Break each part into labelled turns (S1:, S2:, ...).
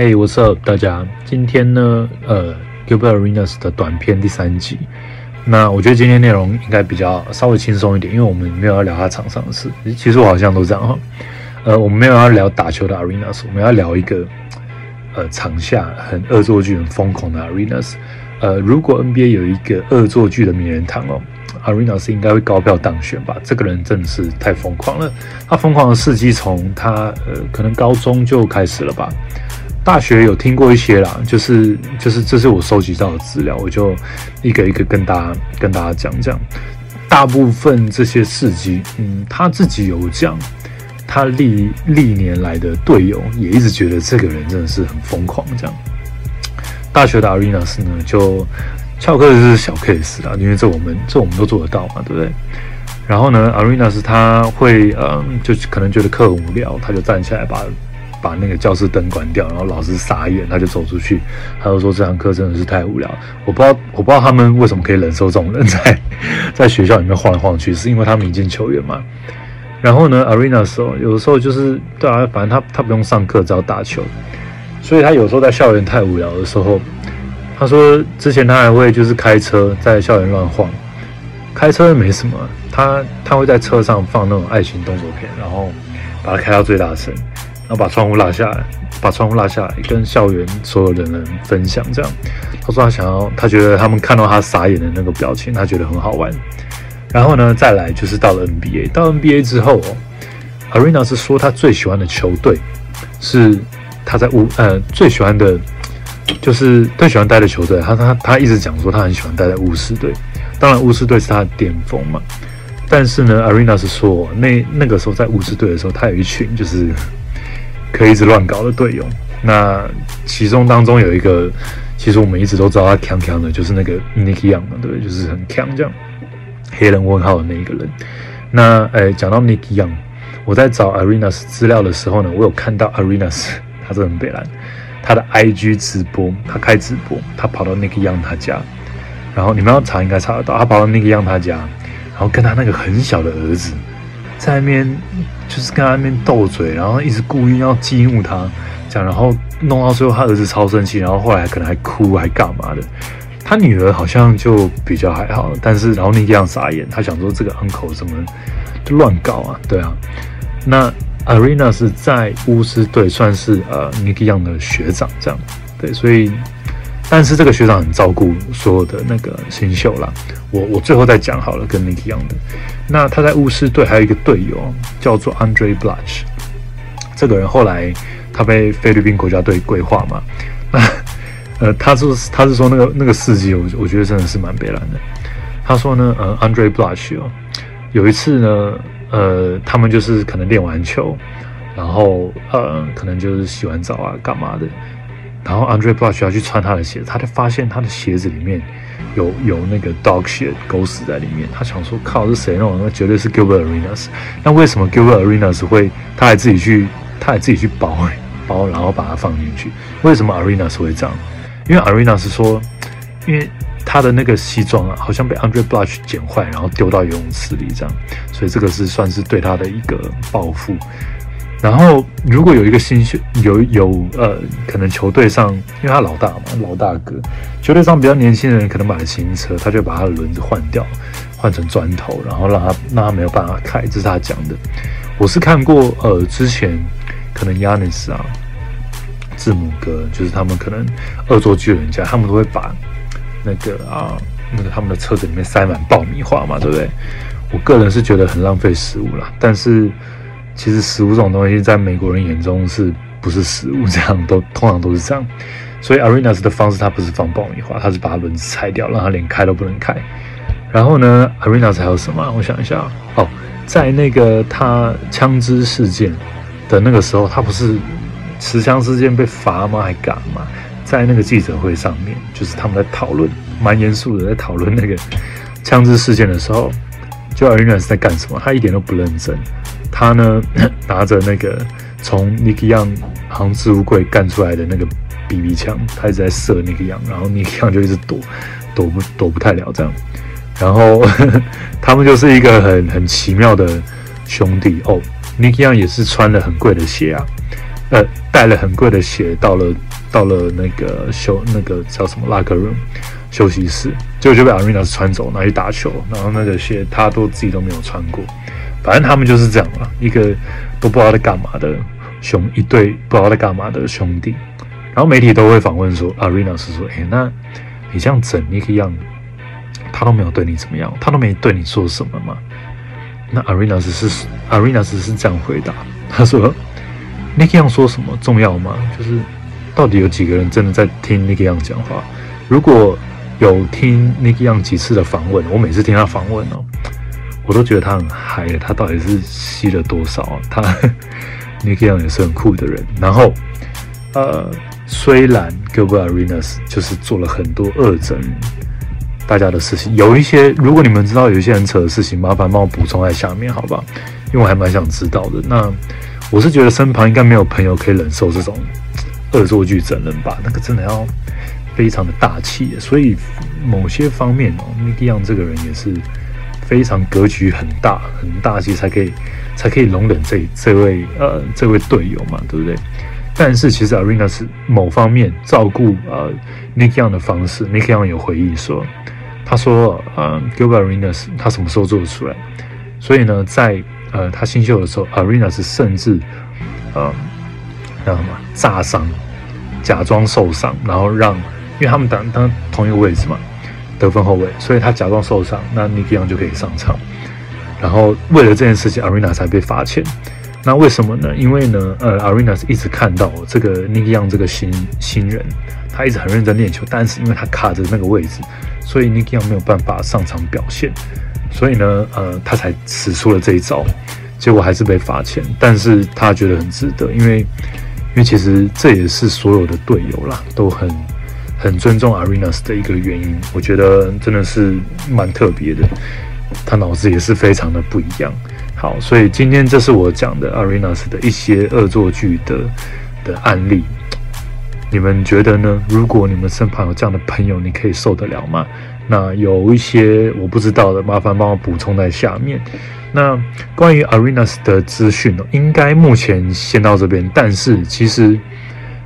S1: Hey, what's up，大家？今天呢，呃，Gilbert Arenas 的短片第三集。那我觉得今天内容应该比较稍微轻松一点，因为我们没有要聊他场上的事。其实我好像都这样哈。呃，我们没有要聊打球的 Arenas，我们要聊一个呃场下很恶作剧、很疯狂的 Arenas。呃，如果 NBA 有一个恶作剧的名人堂哦，Arenas 应该会高票当选吧？这个人真的是太疯狂了。他疯狂的事迹从他呃可能高中就开始了吧。大学有听过一些啦，就是就是这是我收集到的资料，我就一个一个跟大家跟大家讲讲。大部分这些事迹，嗯，他自己有讲，他历历年来的队友也一直觉得这个人真的是很疯狂。这样，大学的 Arena 呢，就翘课是小 case 啦，因为这我们这我们都做得到嘛，对不对？然后呢 Arena 他会嗯，就可能觉得课很无聊，他就站起来把。把那个教室灯关掉，然后老师傻眼，他就走出去，他就说这堂课真的是太无聊。我不知道，我不知道他们为什么可以忍受这种人在在学校里面晃来晃去，是因为他们已经球员嘛？然后呢，Arena 时候有的时候就是对啊，反正他他不用上课，只要打球，所以他有时候在校园太无聊的时候，他说之前他还会就是开车在校园乱晃，开车没什么，他他会在车上放那种爱情动作片，然后把它开到最大声。然后把窗户拉下来，把窗户拉下来，跟校园所有的人分享。这样，他说他想要，他觉得他们看到他傻眼的那个表情，他觉得很好玩。然后呢，再来就是到了 NBA，到 NBA 之后哦，Arena 是说他最喜欢的球队是他在巫呃最喜欢的，就是最喜欢待的球队。他他他一直讲说他很喜欢待在巫师队，当然巫师队是他的巅峰嘛。但是呢，Arena 是说那那个时候在巫师队的时候，他有一群就是。可以一直乱搞的队友，那其中当中有一个，其实我们一直都知道他强强的，就是那个 Nicky Young 嘛，对不对，就是很强这样，黑人问号的那一个人。那诶，讲到 Nicky Young，我在找 Arenas 资料的时候呢，我有看到 Arenas，他是很北蓝，他的 IG 直播，他开直播，他跑到 Nicky Young 他家，然后你们要查应该查得到，他跑到 Nicky Young 他家，然后跟他那个很小的儿子。在那边就是跟他那边斗嘴，然后一直故意要激怒他，这样，然后弄到最后他儿子超生气，然后后来可能还哭还干嘛的。他女儿好像就比较还好，但是然后那样傻眼，他想说这个 uncle 怎么就乱搞啊？对啊，那 Arena 是在巫师队算是呃 Nicky Young 的学长，这样对，所以。但是这个学长很照顾所有的那个新秀啦。我我最后再讲好了，跟 Nick 一样的。那他在巫师队还有一个队友叫做 Andre Blush，这个人后来他被菲律宾国家队规划嘛。那 呃，他是他是说那个那个事迹，我我觉得真的是蛮悲凉的。他说呢，呃，Andre Blush 哦，有一次呢，呃，他们就是可能练完球，然后呃，可能就是洗完澡啊，干嘛的。然后 Andre Blush 要去穿他的鞋，他就发现他的鞋子里面有有那个 dog shit 狗屎在里面。他想说，靠，是谁弄的？那绝对是 Gilbert Arenas。那为什么 Gilbert Arenas 会他还自己去，他还自己去包包，然后把它放进去？为什么 Arenas 会这样？因为 Arenas 说，因为他的那个西装啊，好像被 Andre Blush 剪坏，然后丢到游泳池里这样，所以这个是算是对他的一个报复。然后，如果有一个新秀，有有呃，可能球队上，因为他老大嘛，老大哥，球队上比较年轻的人可能买了新车，他就把他的轮子换掉，换成砖头，然后让他让他没有办法开，这是他讲的。我是看过，呃，之前可能 Yanis 啊，字母哥，就是他们可能恶作剧人家，他们都会把那个啊，那个他们的车子里面塞满爆米花嘛，对不对？我个人是觉得很浪费食物啦，但是。其实食物这种东西，在美国人眼中是不是食物？这样都通常都是这样。所以 Arenas 的方式，他不是放爆米花，他是把轮子拆掉，让他连开都不能开。然后呢，Arenas 还有什么？我想一下哦，在那个他枪支事件的那个时候，他不是持枪事件被罚吗？还敢吗？在那个记者会上面，就是他们在讨论，蛮严肃的在讨论那个枪支事件的时候，就 Arenas 在干什么？他一点都不认真。他呢，拿着那个从 Nicky Young 像置物柜干出来的那个 BB 枪，他一直在射 Nicky Young，然后 Nicky Young 就一直躲，躲不躲不太了这样。然后 他们就是一个很很奇妙的兄弟哦。Nicky Young 也是穿了很贵的鞋啊，呃，带了很贵的鞋到了到了那个休那个叫什么 locker room 休息室，结果就被 Arenas 穿走拿去打球，然后那个鞋他都自己都没有穿过。反正他们就是这样嘛，一个都不知道在干嘛的兄一对不知道在干嘛的兄弟。然后媒体都会访问说，Arenas 说：“哎，那你这样整 Nick Young，他都没有对你怎么样，他都没对你说什么吗？”那 Arenas 是 Arenas 是这样回答，他说。Nick Young 说什么重要吗？就是到底有几个人真的在听 Nick Young 讲话？如果有听 Nick Young 几次的访问，我每次听他访问哦，我都觉得他很嗨。他到底是吸了多少？他 Nick Young 也是很酷的人。然后，呃，虽然 Gilbert Arenas 就是做了很多恶整大家的事情，有一些如果你们知道有一些很扯的事情，麻烦帮我补充在下面，好吧？因为我还蛮想知道的。那。我是觉得身旁应该没有朋友可以忍受这种恶作剧整人吧，那个真的要非常的大气。所以某些方面哦，Nicky Young 这个人也是非常格局很大、很大气，才可以才可以容忍这这位呃这位队友嘛，对不对？但是其实 Arena 是某方面照顾呃 Nick Young 的方式，Nick Young 有回忆说，他说呃 Gilbert Arenas 他什么时候做得出来？所以呢，在呃，他新秀的时候，Arena 是甚至，呃，叫什么炸伤，假装受伤，然后让，因为他们当当同一个位置嘛，得分后卫，所以他假装受伤，那 Nicky Young 就可以上场。然后为了这件事情，Arena 才被罚钱。那为什么呢？因为呢，呃，Arena 是一直看到这个 Nicky Young 这个新新人，他一直很认真练球，但是因为他卡着那个位置，所以 Nicky Young 没有办法上场表现。所以呢，呃，他才使出了这一招，结果还是被罚钱。但是他觉得很值得，因为，因为其实这也是所有的队友啦，都很很尊重 Arena 的一个原因。我觉得真的是蛮特别的，他脑子也是非常的不一样。好，所以今天这是我讲的 Arena 的一些恶作剧的的案例。你们觉得呢？如果你们身旁有这样的朋友，你可以受得了吗？那有一些我不知道的，麻烦帮我补充在下面。那关于 Arena 的资讯呢，应该目前先到这边。但是其实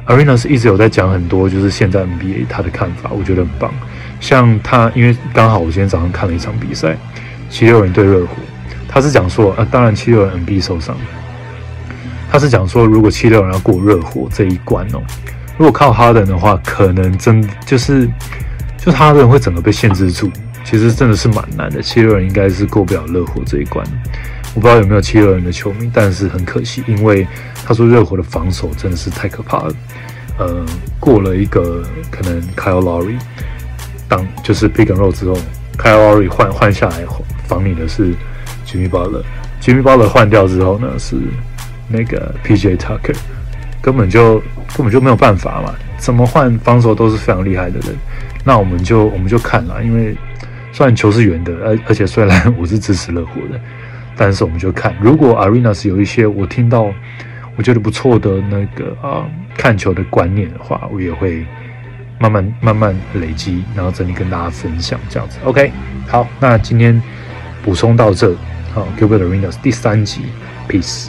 S1: Arenas 一直有在讲很多，就是现在 NBA 他的看法，我觉得很棒。像他，因为刚好我今天早上看了一场比赛，七六人对热火，他是讲说，呃，当然七六人 NB 受伤，他是讲说，如果七六人要过热火这一关哦，如果靠哈登的话，可能真就是。就他的人会整个被限制住，其实真的是蛮难的。七六人应该是过不了热火这一关，我不知道有没有七六人的球迷，但是很可惜，因为他说热火的防守真的是太可怕了。呃，过了一个可能 Kyle Lowry 当就是 Pick and Roll 之后，Kyle Lowry 换换下来防你的是 Jimmy Butler，Jimmy Butler 换掉之后呢是那个 PJ Tucker，根本就根本就没有办法嘛，怎么换防守都是非常厉害的人。那我们就我们就看了，因为虽然球是圆的，而而且虽然 我是支持热火的，但是我们就看，如果 Arenas 有一些我听到我觉得不错的那个啊看球的观念的话，我也会慢慢慢慢累积，然后整理跟大家分享这样子。OK，好，那今天补充到这，好，Gilbert Arenas 第三集，Peace。